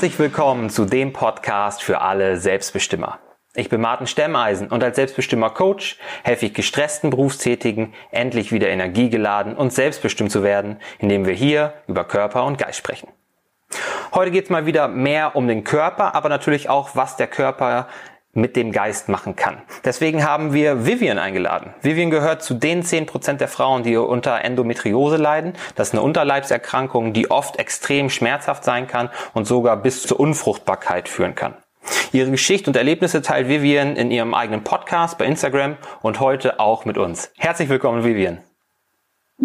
Herzlich willkommen zu dem Podcast für alle Selbstbestimmer. Ich bin Martin Stemmeisen und als Selbstbestimmer Coach helfe ich gestressten Berufstätigen, endlich wieder energiegeladen und selbstbestimmt zu werden, indem wir hier über Körper und Geist sprechen. Heute geht es mal wieder mehr um den Körper, aber natürlich auch, was der Körper mit dem Geist machen kann. Deswegen haben wir Vivian eingeladen. Vivian gehört zu den 10% der Frauen, die unter Endometriose leiden. Das ist eine Unterleibserkrankung, die oft extrem schmerzhaft sein kann und sogar bis zur Unfruchtbarkeit führen kann. Ihre Geschichte und Erlebnisse teilt Vivian in ihrem eigenen Podcast bei Instagram und heute auch mit uns. Herzlich willkommen, Vivian.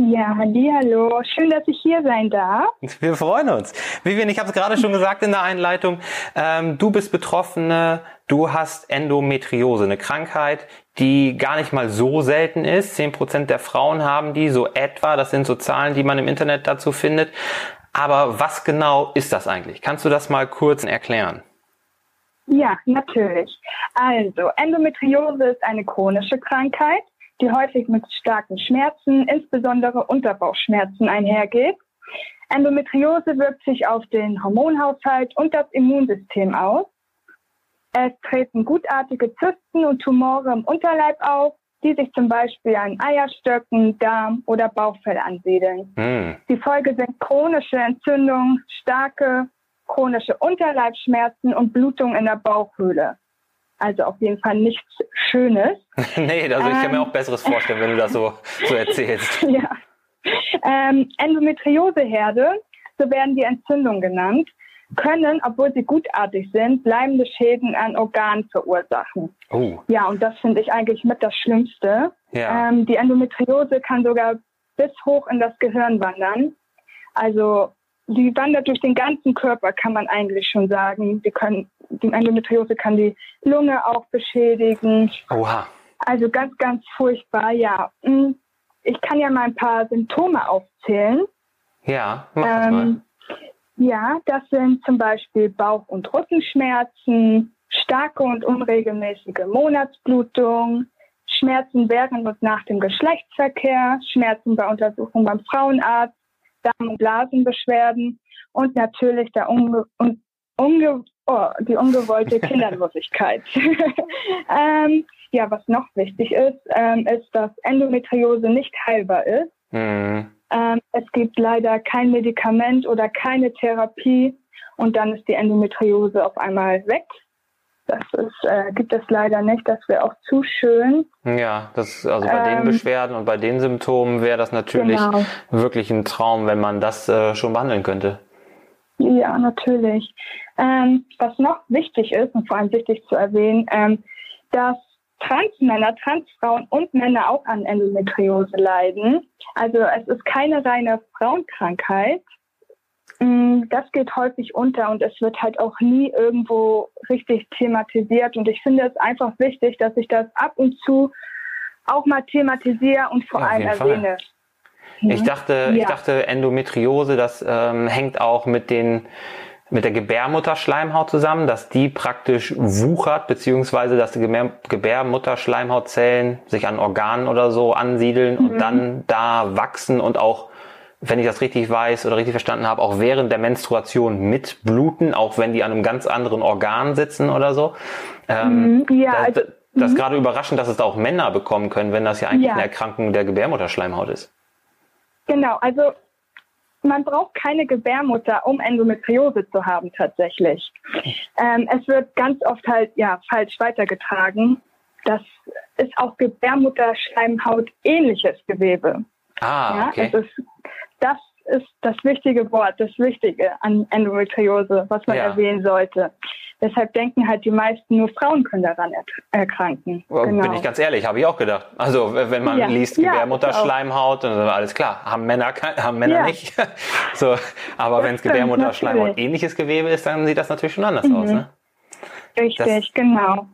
Ja, hallo. Schön, dass ich hier sein darf. Wir freuen uns. Vivian, ich habe es gerade schon gesagt in der Einleitung. Ähm, du bist Betroffene, du hast Endometriose, eine Krankheit, die gar nicht mal so selten ist. Zehn Prozent der Frauen haben die, so etwa. Das sind so Zahlen, die man im Internet dazu findet. Aber was genau ist das eigentlich? Kannst du das mal kurz erklären? Ja, natürlich. Also, Endometriose ist eine chronische Krankheit die häufig mit starken Schmerzen, insbesondere Unterbauchschmerzen einhergeht. Endometriose wirkt sich auf den Hormonhaushalt und das Immunsystem aus. Es treten gutartige Zysten und Tumore im Unterleib auf, die sich zum Beispiel an Eierstöcken, Darm oder Bauchfell ansiedeln. Mm. Die Folge sind chronische Entzündungen, starke chronische Unterleibsschmerzen und Blutung in der Bauchhöhle. Also auf jeden Fall nichts Schönes. nee, also ich kann mir auch ähm. Besseres vorstellen, wenn du das so, so erzählst. ja. Ähm, Endometrioseherde, so werden die Entzündungen genannt, können, obwohl sie gutartig sind, bleibende Schäden an Organen verursachen. Oh. Ja, und das finde ich eigentlich mit das Schlimmste. Ja. Ähm, die Endometriose kann sogar bis hoch in das Gehirn wandern. Also die wandert durch den ganzen Körper, kann man eigentlich schon sagen. Die, können, die Endometriose kann die Lunge auch beschädigen. Oha. Also ganz, ganz furchtbar, ja. Hm, ich kann ja mal ein paar Symptome aufzählen. Ja, mach das ähm, mal. Ja, das sind zum Beispiel Bauch- und Rückenschmerzen, starke und unregelmäßige Monatsblutung, Schmerzen während und nach dem Geschlechtsverkehr, Schmerzen bei Untersuchung beim Frauenarzt, Darm- und Blasenbeschwerden und natürlich der unge un unge oh, die ungewollte Kinderlosigkeit. ähm, ja, was noch wichtig ist, ähm, ist, dass Endometriose nicht heilbar ist. Mhm. Ähm, es gibt leider kein Medikament oder keine Therapie und dann ist die Endometriose auf einmal weg. Das ist, äh, gibt es leider nicht. Das wäre auch zu schön. Ja, das also bei ähm, den Beschwerden und bei den Symptomen wäre das natürlich genau. wirklich ein Traum, wenn man das äh, schon behandeln könnte. Ja, natürlich. Ähm, was noch wichtig ist und vor allem wichtig zu erwähnen, ähm, dass Transmänner, Transfrauen und Männer auch an Endometriose leiden. Also es ist keine reine Frauenkrankheit. Mm, das geht häufig unter und es wird halt auch nie irgendwo richtig thematisiert. Und ich finde es einfach wichtig, dass ich das ab und zu auch mal thematisiere und vor ja, allem erwähne. Ich mhm. dachte, ja. ich dachte, Endometriose, das ähm, hängt auch mit den mit der Gebärmutterschleimhaut zusammen, dass die praktisch wuchert, beziehungsweise dass die Gebärmutterschleimhautzellen sich an Organen oder so ansiedeln mhm. und dann da wachsen und auch wenn ich das richtig weiß oder richtig verstanden habe, auch während der Menstruation mitbluten, auch wenn die an einem ganz anderen Organ sitzen oder so. Ähm, mhm, ja, das, also, das ist mhm. gerade überraschend, dass es da auch Männer bekommen können, wenn das ja eigentlich ja. eine Erkrankung der Gebärmutterschleimhaut ist. Genau, also man braucht keine Gebärmutter, um Endometriose zu haben tatsächlich. Ähm, es wird ganz oft halt ja falsch weitergetragen. Das ist auch Gebärmutterschleimhaut ähnliches Gewebe. Ah, okay. Ja, es ist das ist das wichtige Wort, das Wichtige an Endometriose, was man ja. erwähnen sollte. Deshalb denken halt die meisten, nur Frauen können daran erkranken. Genau. Bin ich ganz ehrlich, habe ich auch gedacht. Also wenn man ja. liest Gebärmutterschleimhaut, dann ist alles klar. Haben Männer, haben Männer ja. nicht. so, aber wenn es Gebärmutterschleimhaut ähnliches Gewebe ist, dann sieht das natürlich schon anders mhm. aus. Ne? Richtig, das, genau.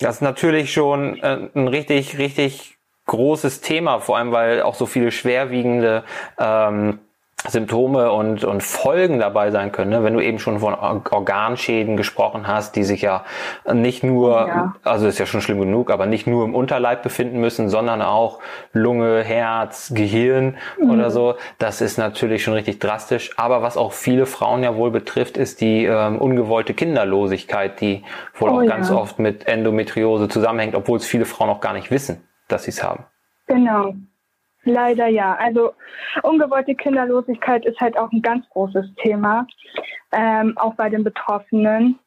Das ist natürlich schon äh, ein richtig, richtig großes Thema, vor allem weil auch so viele schwerwiegende ähm, Symptome und, und Folgen dabei sein können. Ne? Wenn du eben schon von Organschäden gesprochen hast, die sich ja nicht nur, ja. also ist ja schon schlimm genug, aber nicht nur im Unterleib befinden müssen, sondern auch Lunge, Herz, Gehirn mhm. oder so. Das ist natürlich schon richtig drastisch. Aber was auch viele Frauen ja wohl betrifft, ist die ähm, ungewollte Kinderlosigkeit, die wohl oh, auch ganz ja. oft mit Endometriose zusammenhängt, obwohl es viele Frauen auch gar nicht wissen, dass sie es haben. Genau. Leider ja. Also ungewollte Kinderlosigkeit ist halt auch ein ganz großes Thema, ähm, auch bei den Betroffenen.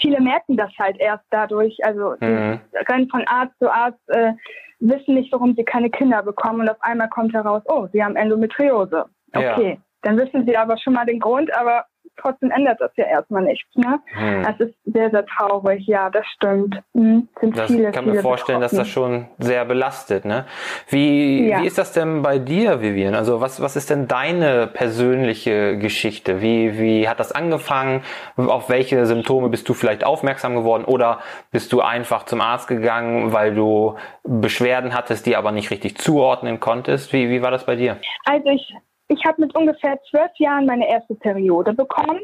Viele merken das halt erst dadurch, also mhm. rennen von Arzt zu Arzt, äh, wissen nicht, warum sie keine Kinder bekommen und auf einmal kommt heraus, oh, sie haben Endometriose. Okay, ja. dann wissen sie aber schon mal den Grund, aber trotzdem ändert das ja erstmal nichts. Ne? Hm. Es ist sehr, sehr traurig, ja, das stimmt. Hm, sind das viele, kann mir vorstellen, betroffen. dass das schon sehr belastet. Ne? Wie, ja. wie ist das denn bei dir, Vivian? Also was, was ist denn deine persönliche Geschichte? Wie, wie hat das angefangen? Auf welche Symptome bist du vielleicht aufmerksam geworden? Oder bist du einfach zum Arzt gegangen, weil du Beschwerden hattest, die aber nicht richtig zuordnen konntest? Wie, wie war das bei dir? Also ich ich habe mit ungefähr zwölf Jahren meine erste Periode bekommen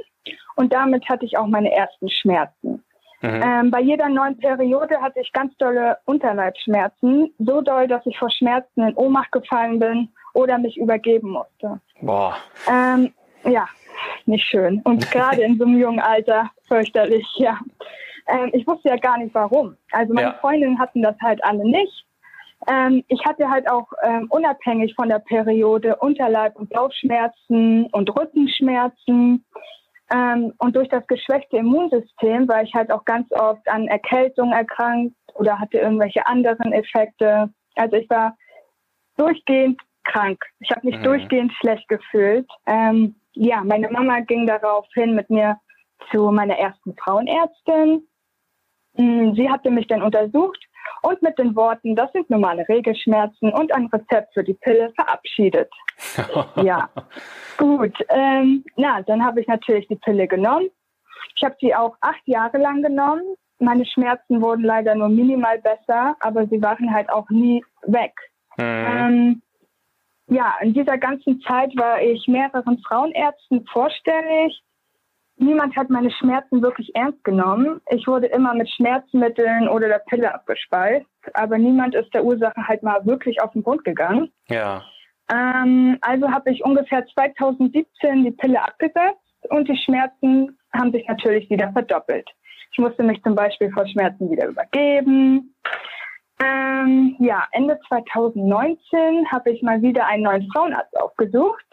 und damit hatte ich auch meine ersten Schmerzen. Mhm. Ähm, bei jeder neuen Periode hatte ich ganz dolle Unterleibsschmerzen, so doll, dass ich vor Schmerzen in Ohnmacht gefallen bin oder mich übergeben musste. Boah. Ähm, ja, nicht schön. Und gerade in so einem jungen Alter fürchterlich, ja. Ähm, ich wusste ja gar nicht warum. Also meine ja. Freundinnen hatten das halt alle nicht. Ähm, ich hatte halt auch ähm, unabhängig von der Periode Unterleib- und Bauchschmerzen und Rückenschmerzen. Ähm, und durch das geschwächte Immunsystem war ich halt auch ganz oft an Erkältung erkrankt oder hatte irgendwelche anderen Effekte. Also ich war durchgehend krank. Ich habe mich mhm. durchgehend schlecht gefühlt. Ähm, ja, meine Mama ging daraufhin mit mir zu meiner ersten Frauenärztin. Mm, sie hatte mich dann untersucht und mit den Worten, das sind normale Regelschmerzen und ein Rezept für die Pille verabschiedet. ja, gut. Ähm, na, dann habe ich natürlich die Pille genommen. Ich habe sie auch acht Jahre lang genommen. Meine Schmerzen wurden leider nur minimal besser, aber sie waren halt auch nie weg. Mhm. Ähm, ja, in dieser ganzen Zeit war ich mehreren Frauenärzten vorstellig niemand hat meine Schmerzen wirklich ernst genommen. Ich wurde immer mit Schmerzmitteln oder der Pille abgespeist, aber niemand ist der Ursache halt mal wirklich auf den Grund gegangen. Ja. Ähm, also habe ich ungefähr 2017 die Pille abgesetzt und die Schmerzen haben sich natürlich wieder verdoppelt. Ich musste mich zum Beispiel vor Schmerzen wieder übergeben. Ähm, ja, Ende 2019 habe ich mal wieder einen neuen Frauenarzt aufgesucht.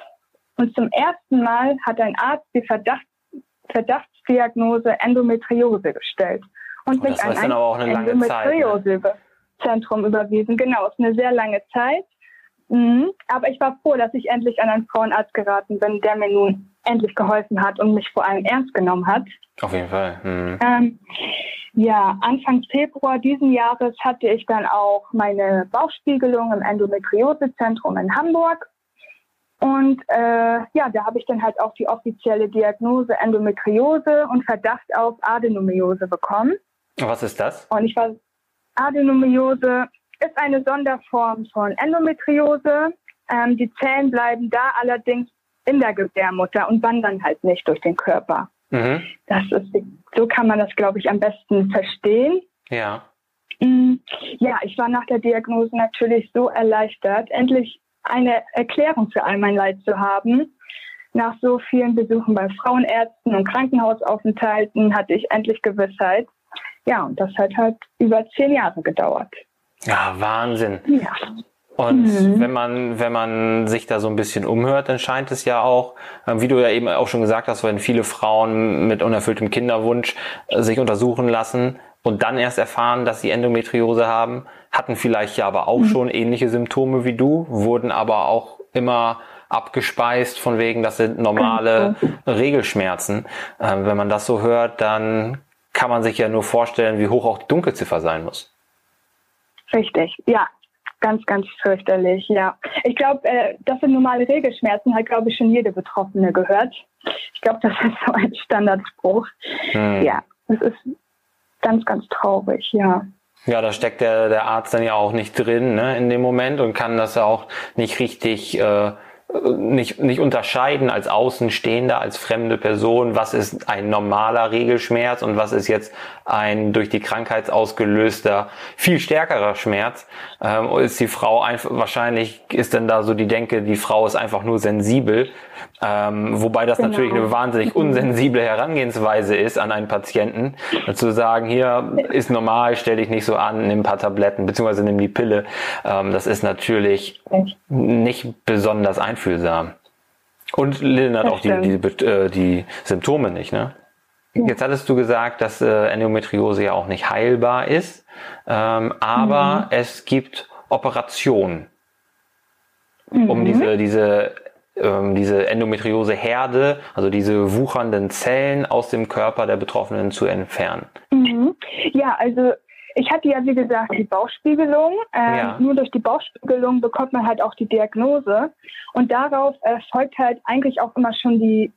Und zum ersten Mal hat ein Arzt die Verdacht Verdachtsdiagnose Endometriose gestellt und oh, mich an ein Endometriosezentrum ne? überwiesen. Genau, ist eine sehr lange Zeit. Mhm. Aber ich war froh, dass ich endlich an einen Frauenarzt geraten bin, der mir nun endlich geholfen hat und mich vor allem ernst genommen hat. Auf jeden Fall. Mhm. Ähm, ja, Anfang Februar diesen Jahres hatte ich dann auch meine Bauchspiegelung im Endometriosezentrum in Hamburg. Und äh, ja, da habe ich dann halt auch die offizielle Diagnose Endometriose und Verdacht auf Adenomiose bekommen. Was ist das? Und ich war Adenomiose ist eine Sonderform von Endometriose. Ähm, die Zellen bleiben da allerdings in der Gebärmutter und wandern halt nicht durch den Körper. Mhm. Das ist, so kann man das, glaube ich, am besten verstehen. Ja. Mm, ja, ich war nach der Diagnose natürlich so erleichtert, endlich eine Erklärung für all mein Leid zu haben. Nach so vielen Besuchen bei Frauenärzten und Krankenhausaufenthalten hatte ich endlich Gewissheit. Ja, und das hat halt über zehn Jahre gedauert. Ja, Wahnsinn. Ja. Und mhm. wenn man, wenn man sich da so ein bisschen umhört, dann scheint es ja auch, ähm, wie du ja eben auch schon gesagt hast, wenn viele Frauen mit unerfülltem Kinderwunsch äh, sich untersuchen lassen und dann erst erfahren, dass sie Endometriose haben, hatten vielleicht ja aber auch mhm. schon ähnliche Symptome wie du, wurden aber auch immer abgespeist von wegen, das sind normale genau. Regelschmerzen. Ähm, wenn man das so hört, dann kann man sich ja nur vorstellen, wie hoch auch die Dunkelziffer sein muss. Richtig, ja. Ganz, ganz fürchterlich, ja. Ich glaube, äh, das sind normale Regelschmerzen, hat, glaube ich, schon jede Betroffene gehört. Ich glaube, das ist so ein Standardspruch. Hm. Ja, es ist ganz, ganz traurig, ja. Ja, da steckt der, der Arzt dann ja auch nicht drin ne, in dem Moment und kann das ja auch nicht richtig äh, nicht, nicht unterscheiden als Außenstehender, als fremde Person, was ist ein normaler Regelschmerz und was ist jetzt ein durch die Krankheit ausgelöster, viel stärkerer Schmerz. Ähm, ist die Frau einfach, wahrscheinlich ist denn da so die Denke, die Frau ist einfach nur sensibel, ähm, wobei das genau. natürlich eine wahnsinnig unsensible Herangehensweise ist an einen Patienten, zu sagen, hier ist normal, stell dich nicht so an, nimm ein paar Tabletten, beziehungsweise nimm die Pille. Ähm, das ist natürlich nicht besonders einfühlsam. Und lindert auch die, die, äh, die Symptome nicht, ne? Jetzt hattest du gesagt, dass äh, Endometriose ja auch nicht heilbar ist, ähm, aber mhm. es gibt Operationen, um mhm. diese, diese ähm, diese Endometriose-Herde, also diese wuchernden Zellen aus dem Körper der Betroffenen zu entfernen? Mhm. Ja, also ich hatte ja, wie gesagt, die Bauchspiegelung. Ähm, ja. Nur durch die Bauchspiegelung bekommt man halt auch die Diagnose. Und darauf erfolgt halt eigentlich auch immer schon die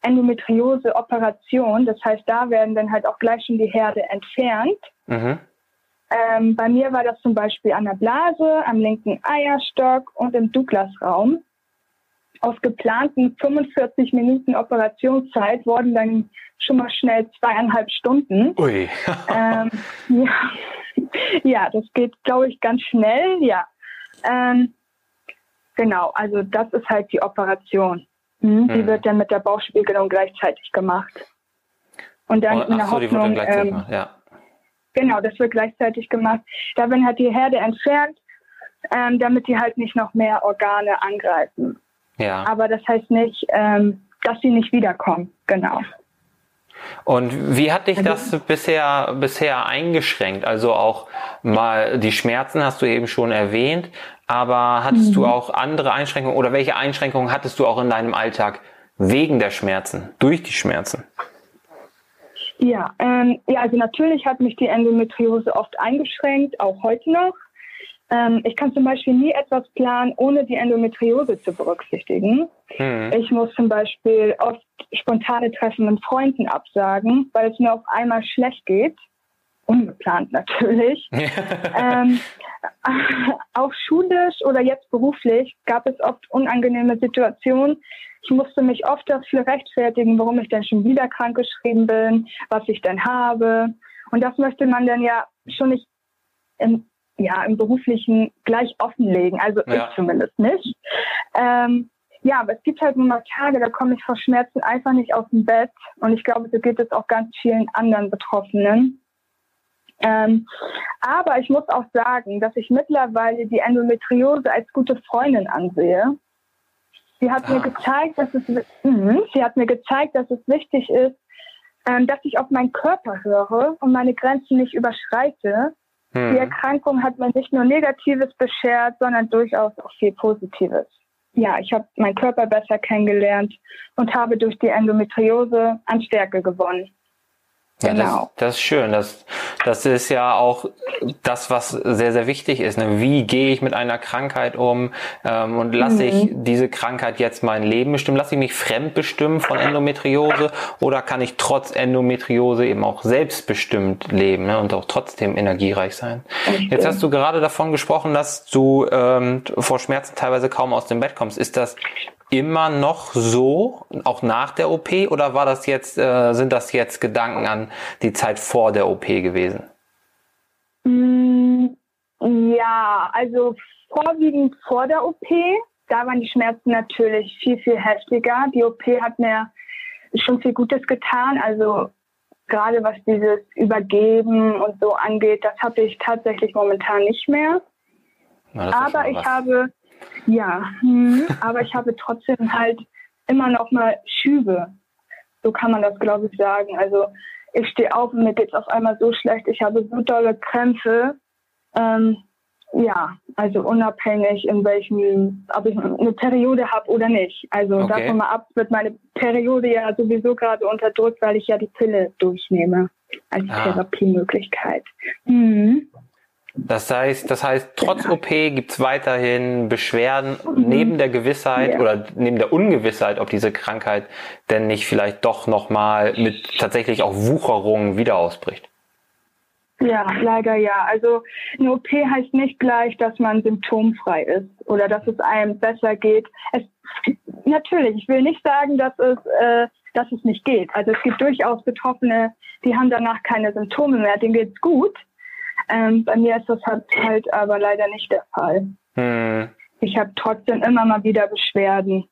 Endometriose-Operation. Das heißt, da werden dann halt auch gleich schon die Herde entfernt. Mhm. Ähm, bei mir war das zum Beispiel an der Blase, am linken Eierstock und im Douglas-Raum aus geplanten 45 Minuten Operationszeit wurden dann schon mal schnell zweieinhalb Stunden. Ui. ähm, ja. ja, das geht, glaube ich, ganz schnell. Ja. Ähm, genau, also das ist halt die Operation. Hm? Die hm. wird dann mit der Bauchspiegelung gleichzeitig gemacht. Und dann oh, in der so, Hoffnung, ähm, ja. Genau, das wird gleichzeitig gemacht. Da werden halt die Herde entfernt, ähm, damit die halt nicht noch mehr Organe angreifen. Ja. Aber das heißt nicht, ähm, dass sie nicht wiederkommen. Genau. Und wie hat dich also das bisher, bisher eingeschränkt? Also auch mal die Schmerzen hast du eben schon erwähnt, aber hattest mhm. du auch andere Einschränkungen oder welche Einschränkungen hattest du auch in deinem Alltag wegen der Schmerzen, durch die Schmerzen? Ja, ähm, ja, also natürlich hat mich die Endometriose oft eingeschränkt, auch heute noch. Ähm, ich kann zum Beispiel nie etwas planen, ohne die Endometriose zu berücksichtigen. Mhm. Ich muss zum Beispiel oft spontane Treffen mit Freunden absagen, weil es mir auf einmal schlecht geht. Ungeplant natürlich. ähm, auch schulisch oder jetzt beruflich gab es oft unangenehme Situationen. Ich musste mich oft dafür rechtfertigen, warum ich denn schon wieder krankgeschrieben bin, was ich denn habe. Und das möchte man dann ja schon nicht im ja, im beruflichen gleich offenlegen. Also ja. ich zumindest nicht. Ähm, ja, aber es gibt halt nur mal Tage, da komme ich vor Schmerzen einfach nicht aus dem Bett. Und ich glaube, so geht es auch ganz vielen anderen Betroffenen. Ähm, aber ich muss auch sagen, dass ich mittlerweile die Endometriose als gute Freundin ansehe. Sie hat ah. mir gezeigt, dass es, mh, sie hat mir gezeigt, dass es wichtig ist, ähm, dass ich auf meinen Körper höre und meine Grenzen nicht überschreite hm. Die Erkrankung hat mir nicht nur Negatives beschert, sondern durchaus auch viel Positives. Ja, ich habe meinen Körper besser kennengelernt und habe durch die Endometriose an Stärke gewonnen. Ja, genau. Das, das, ist schön. Das, das ist ja auch das, was sehr, sehr wichtig ist. Ne? Wie gehe ich mit einer Krankheit um? Ähm, und lasse mhm. ich diese Krankheit jetzt mein Leben bestimmen? Lasse ich mich fremdbestimmen von Endometriose? Oder kann ich trotz Endometriose eben auch selbstbestimmt leben ne? und auch trotzdem energiereich sein? Okay. Jetzt hast du gerade davon gesprochen, dass du ähm, vor Schmerzen teilweise kaum aus dem Bett kommst. Ist das immer noch so, auch nach der OP, oder war das jetzt, äh, sind das jetzt Gedanken an die Zeit vor der OP gewesen? Mm, ja, also vorwiegend vor der OP. Da waren die Schmerzen natürlich viel, viel heftiger. Die OP hat mir schon viel Gutes getan. Also gerade was dieses Übergeben und so angeht, das habe ich tatsächlich momentan nicht mehr. Na, Aber ich habe ja, hm, aber ich habe trotzdem halt immer noch mal Schübe. So kann man das, glaube ich, sagen. Also ich stehe auf und mir geht es auf einmal so schlecht. Ich habe so dolle Krämpfe. Ähm, ja, also unabhängig in welchem, ob ich eine Periode habe oder nicht. Also okay. davon mal ab, wird meine Periode ja sowieso gerade unterdrückt, weil ich ja die Pille durchnehme als ah. Therapiemöglichkeit. Mhm. Das heißt, das heißt, trotz OP gibt's weiterhin Beschwerden mhm. neben der Gewissheit ja. oder neben der Ungewissheit, ob diese Krankheit denn nicht vielleicht doch nochmal mit tatsächlich auch Wucherungen wieder ausbricht. Ja, leider ja. Also eine OP heißt nicht gleich, dass man symptomfrei ist oder dass es einem besser geht. Es, natürlich, ich will nicht sagen, dass es, äh, dass es nicht geht. Also es gibt durchaus Betroffene, die haben danach keine Symptome mehr, denen geht's gut. Ähm, bei mir ist das halt, halt aber leider nicht der Fall. Hm. Ich habe trotzdem immer mal wieder Beschwerden.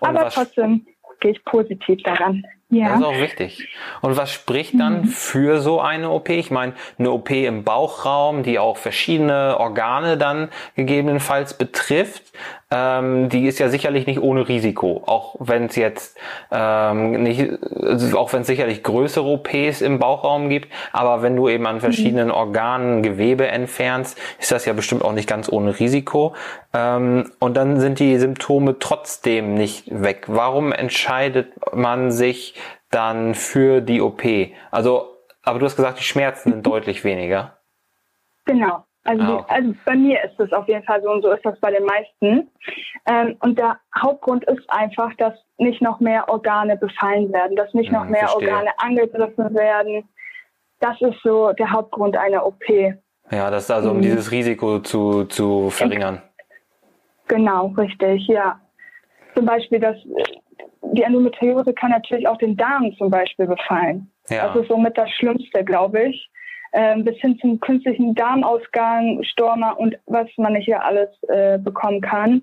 Und aber trotzdem gehe ich positiv daran. Ja. Das ist auch wichtig. Und was spricht dann mhm. für so eine OP? Ich meine, eine OP im Bauchraum, die auch verschiedene Organe dann gegebenenfalls betrifft, ähm, die ist ja sicherlich nicht ohne Risiko. Auch wenn es jetzt ähm, nicht, also auch wenn es sicherlich größere OPs im Bauchraum gibt, aber wenn du eben an verschiedenen mhm. Organen Gewebe entfernst, ist das ja bestimmt auch nicht ganz ohne Risiko. Ähm, und dann sind die Symptome trotzdem nicht weg. Warum entscheidet man sich dann für die OP? Also, aber du hast gesagt, die Schmerzen sind deutlich weniger. Genau. Also, ah, okay. also bei mir ist es auf jeden Fall so und so ist das bei den meisten. Ähm, und der Hauptgrund ist einfach, dass nicht noch mehr Organe befallen werden, dass nicht noch hm, mehr verstehe. Organe angegriffen werden. Das ist so der Hauptgrund einer OP. Ja, das ist also, um mhm. dieses Risiko zu, zu verringern. Genau, richtig, ja. Zum Beispiel, dass die Endometriose kann natürlich auch den Darm zum Beispiel befallen. Ja. Das ist somit das Schlimmste, glaube ich äh, bis hin zum künstlichen Darmausgang, Stormer und was man nicht hier alles äh, bekommen kann.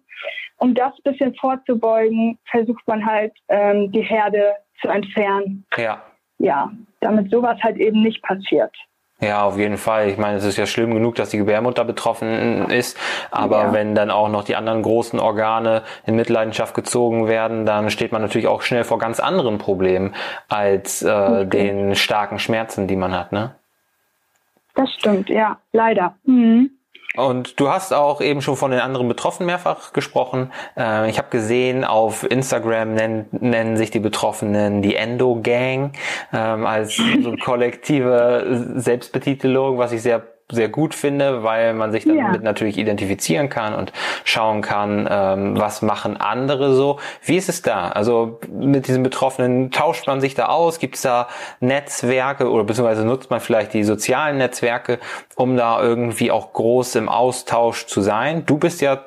Um das bisschen vorzubeugen, versucht man halt ähm, die Herde zu entfernen. Ja. Ja, damit sowas halt eben nicht passiert. Ja, auf jeden Fall. Ich meine, es ist ja schlimm genug, dass die Gebärmutter betroffen ist, aber ja. wenn dann auch noch die anderen großen Organe in Mitleidenschaft gezogen werden, dann steht man natürlich auch schnell vor ganz anderen Problemen als äh, okay. den starken Schmerzen, die man hat, ne? Das stimmt, ja, leider. Mhm. Und du hast auch eben schon von den anderen Betroffenen mehrfach gesprochen. Äh, ich habe gesehen, auf Instagram nennen, nennen sich die Betroffenen die Endo Gang ähm, als so kollektive Selbstbetitelung, was ich sehr sehr gut finde, weil man sich damit ja. natürlich identifizieren kann und schauen kann, ähm, was machen andere so. Wie ist es da? Also mit diesen Betroffenen tauscht man sich da aus? Gibt es da Netzwerke oder beziehungsweise nutzt man vielleicht die sozialen Netzwerke, um da irgendwie auch groß im Austausch zu sein? Du bist ja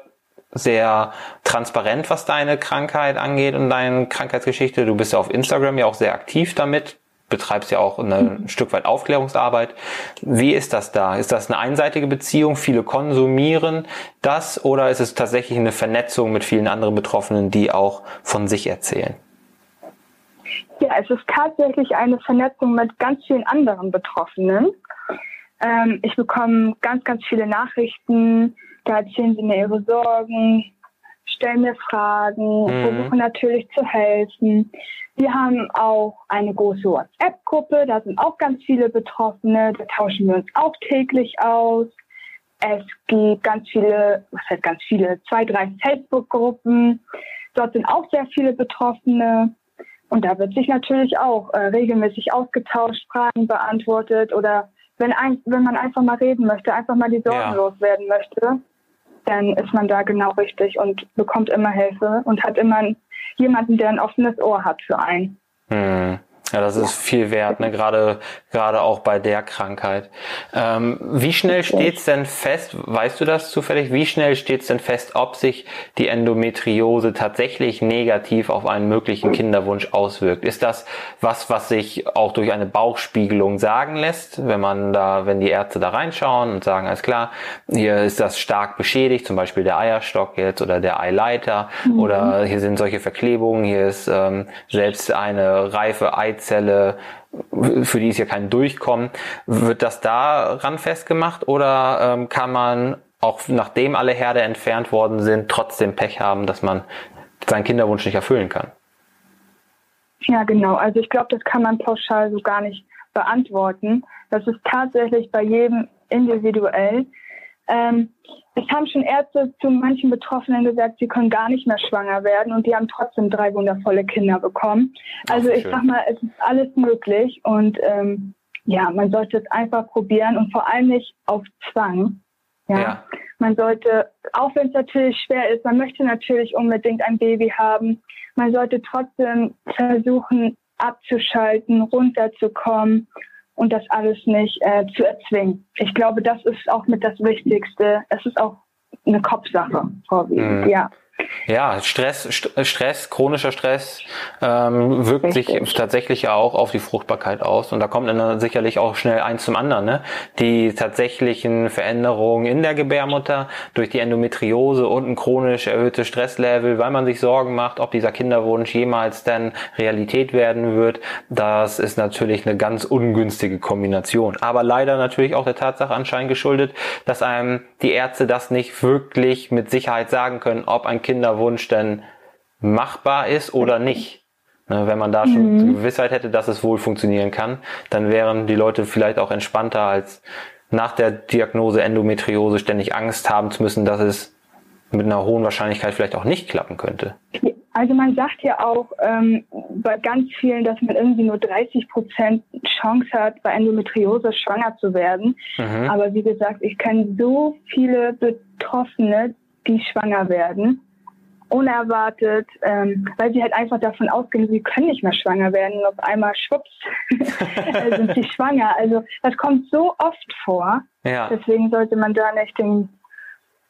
sehr transparent, was deine Krankheit angeht und deine Krankheitsgeschichte. Du bist ja auf Instagram ja auch sehr aktiv damit betreibst ja auch eine, ein Stück weit Aufklärungsarbeit. Wie ist das da? Ist das eine einseitige Beziehung? Viele konsumieren das oder ist es tatsächlich eine Vernetzung mit vielen anderen Betroffenen, die auch von sich erzählen? Ja, es ist tatsächlich eine Vernetzung mit ganz vielen anderen Betroffenen. Ähm, ich bekomme ganz, ganz viele Nachrichten. Da erzählen sie mir ihre Sorgen, stellen mir Fragen, mhm. versuchen natürlich zu helfen. Wir haben auch eine große WhatsApp-Gruppe, da sind auch ganz viele Betroffene, da tauschen wir uns auch täglich aus. Es gibt ganz viele, was heißt ganz viele, zwei, drei Facebook-Gruppen. Dort sind auch sehr viele Betroffene. Und da wird sich natürlich auch äh, regelmäßig ausgetauscht, Fragen beantwortet oder wenn, ein, wenn man einfach mal reden möchte, einfach mal die Sorgen ja. loswerden möchte, dann ist man da genau richtig und bekommt immer Hilfe und hat immer jemanden, der ein offenes Ohr hat für einen. Hm. Ja, das ist viel wert, ne? gerade gerade auch bei der Krankheit. Ähm, wie schnell steht's denn fest, weißt du das zufällig, wie schnell steht's denn fest, ob sich die Endometriose tatsächlich negativ auf einen möglichen Kinderwunsch auswirkt? Ist das was, was sich auch durch eine Bauchspiegelung sagen lässt, wenn man da, wenn die Ärzte da reinschauen und sagen, alles klar, hier ist das stark beschädigt, zum Beispiel der Eierstock jetzt oder der Eileiter mhm. oder hier sind solche Verklebungen, hier ist ähm, selbst eine reife Ei Eizelle, für die ist ja kein Durchkommen. Wird das daran festgemacht oder ähm, kann man auch nachdem alle Herde entfernt worden sind, trotzdem Pech haben, dass man seinen Kinderwunsch nicht erfüllen kann? Ja, genau. Also ich glaube, das kann man pauschal so gar nicht beantworten. Das ist tatsächlich bei jedem individuell. Ähm, es haben schon Ärzte zu manchen Betroffenen gesagt, sie können gar nicht mehr schwanger werden und die haben trotzdem drei wundervolle Kinder bekommen. Also ich sag mal, es ist alles möglich und ähm, ja, man sollte es einfach probieren und vor allem nicht auf Zwang. Ja. ja. Man sollte, auch wenn es natürlich schwer ist, man möchte natürlich unbedingt ein Baby haben, man sollte trotzdem versuchen abzuschalten, runterzukommen und das alles nicht äh, zu erzwingen. Ich glaube, das ist auch mit das Wichtigste. Es ist auch eine Kopfsache, vorwiegend, mhm. ja. Ja, Stress, Stress, chronischer Stress ähm, wirkt sich tatsächlich auch auf die Fruchtbarkeit aus und da kommt dann sicherlich auch schnell eins zum anderen. Ne? Die tatsächlichen Veränderungen in der Gebärmutter durch die Endometriose und ein chronisch erhöhtes Stresslevel, weil man sich Sorgen macht, ob dieser Kinderwunsch jemals denn Realität werden wird, das ist natürlich eine ganz ungünstige Kombination. Aber leider natürlich auch der Tatsache anscheinend geschuldet, dass einem die Ärzte das nicht wirklich mit Sicherheit sagen können, ob ein Kinderwunsch denn machbar ist oder nicht. Ne, wenn man da schon mhm. Gewissheit hätte, dass es wohl funktionieren kann, dann wären die Leute vielleicht auch entspannter, als nach der Diagnose Endometriose ständig Angst haben zu müssen, dass es mit einer hohen Wahrscheinlichkeit vielleicht auch nicht klappen könnte. Also man sagt ja auch ähm, bei ganz vielen, dass man irgendwie nur 30 Prozent Chance hat, bei Endometriose schwanger zu werden. Mhm. Aber wie gesagt, ich kenne so viele Betroffene, die schwanger werden unerwartet, ähm, weil sie halt einfach davon ausgehen, sie können nicht mehr schwanger werden und auf einmal schwupps sind sie schwanger. Also das kommt so oft vor. Ja. Deswegen sollte man da nicht den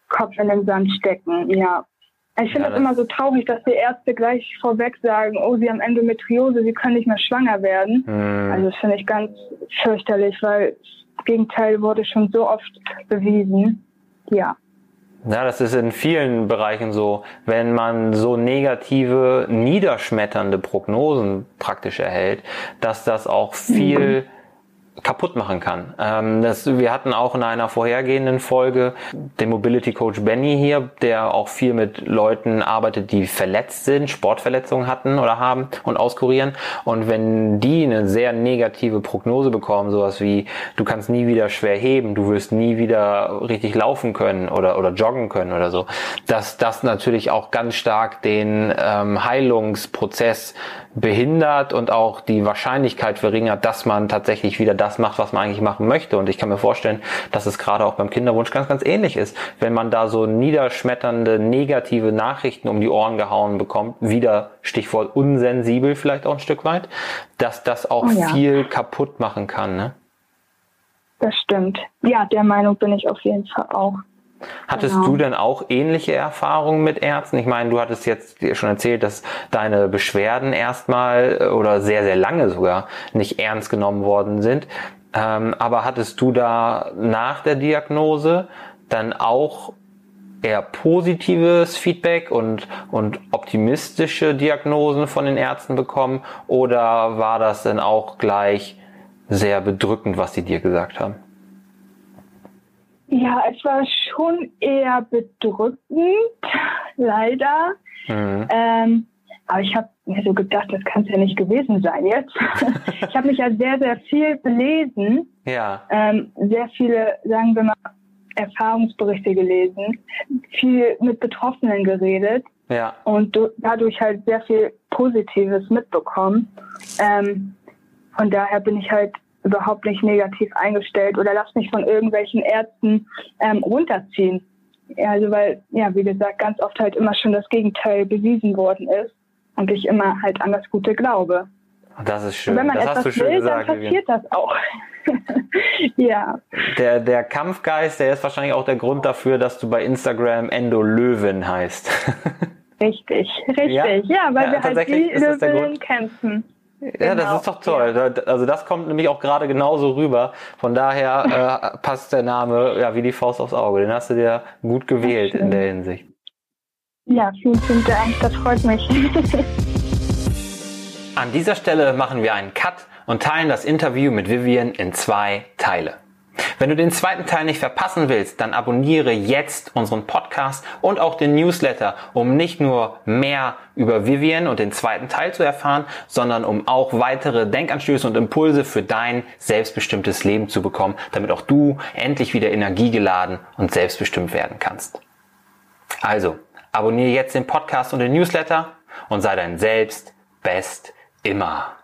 Kopf in den Sand stecken. Ja. Ich finde ja, das immer so traurig, dass die Ärzte gleich vorweg sagen, oh, sie haben Endometriose, sie können nicht mehr schwanger werden. Mhm. Also das finde ich ganz fürchterlich, weil das Gegenteil wurde schon so oft bewiesen. Ja. Ja, das ist in vielen Bereichen so. Wenn man so negative, niederschmetternde Prognosen praktisch erhält, dass das auch viel mhm kaputt machen kann. Ähm, das, wir hatten auch in einer vorhergehenden Folge den Mobility Coach Benny hier, der auch viel mit Leuten arbeitet, die verletzt sind, Sportverletzungen hatten oder haben und auskurieren. Und wenn die eine sehr negative Prognose bekommen, sowas wie du kannst nie wieder schwer heben, du wirst nie wieder richtig laufen können oder, oder joggen können oder so, dass das natürlich auch ganz stark den ähm, Heilungsprozess behindert und auch die Wahrscheinlichkeit verringert, dass man tatsächlich wieder das macht, was man eigentlich machen möchte. Und ich kann mir vorstellen, dass es gerade auch beim Kinderwunsch ganz, ganz ähnlich ist. Wenn man da so niederschmetternde, negative Nachrichten um die Ohren gehauen bekommt, wieder Stichwort unsensibel vielleicht auch ein Stück weit, dass das auch oh ja. viel kaputt machen kann. Ne? Das stimmt. Ja, der Meinung bin ich auf jeden Fall auch. Hattest genau. du denn auch ähnliche Erfahrungen mit Ärzten? Ich meine, du hattest jetzt schon erzählt, dass deine Beschwerden erstmal äh, oder sehr, sehr lange sogar nicht ernst genommen worden sind. Ähm, aber hattest du da nach der Diagnose dann auch eher positives Feedback und, und optimistische Diagnosen von den Ärzten bekommen? Oder war das denn auch gleich sehr bedrückend, was sie dir gesagt haben? Ja, es war schon eher bedrückend, leider. Mhm. Ähm, aber ich habe mir so gedacht, das kann es ja nicht gewesen sein jetzt. ich habe mich ja sehr, sehr viel belesen. Ja. Ähm, sehr viele, sagen wir mal, Erfahrungsberichte gelesen, viel mit Betroffenen geredet. Ja. Und dadurch halt sehr viel Positives mitbekommen. Ähm, von daher bin ich halt überhaupt nicht negativ eingestellt oder lass mich von irgendwelchen Ärzten ähm, runterziehen. Also weil, ja, wie gesagt, ganz oft halt immer schon das Gegenteil bewiesen worden ist und ich immer halt an das Gute glaube. Das ist schön. Und wenn man das etwas will, gesagt, dann passiert das auch. ja. Der, der Kampfgeist, der ist wahrscheinlich auch der Grund dafür, dass du bei Instagram Endo Löwen heißt. richtig, richtig. Ja, ja weil ja, wir halt die Löwen kämpfen. Ja, das genau. ist doch toll. Ja. Also das kommt nämlich auch gerade genauso rüber. Von daher äh, passt der Name ja wie die Faust aufs Auge. Den hast du dir gut gewählt in der Hinsicht. Ja, vielen, vielen Dank. Das freut mich. An dieser Stelle machen wir einen Cut und teilen das Interview mit Vivian in zwei Teile. Wenn du den zweiten Teil nicht verpassen willst, dann abonniere jetzt unseren Podcast und auch den Newsletter, um nicht nur mehr über Vivian und den zweiten Teil zu erfahren, sondern um auch weitere Denkanstöße und Impulse für dein selbstbestimmtes Leben zu bekommen, damit auch du endlich wieder energiegeladen und selbstbestimmt werden kannst. Also, abonniere jetzt den Podcast und den Newsletter und sei dein Selbst best immer.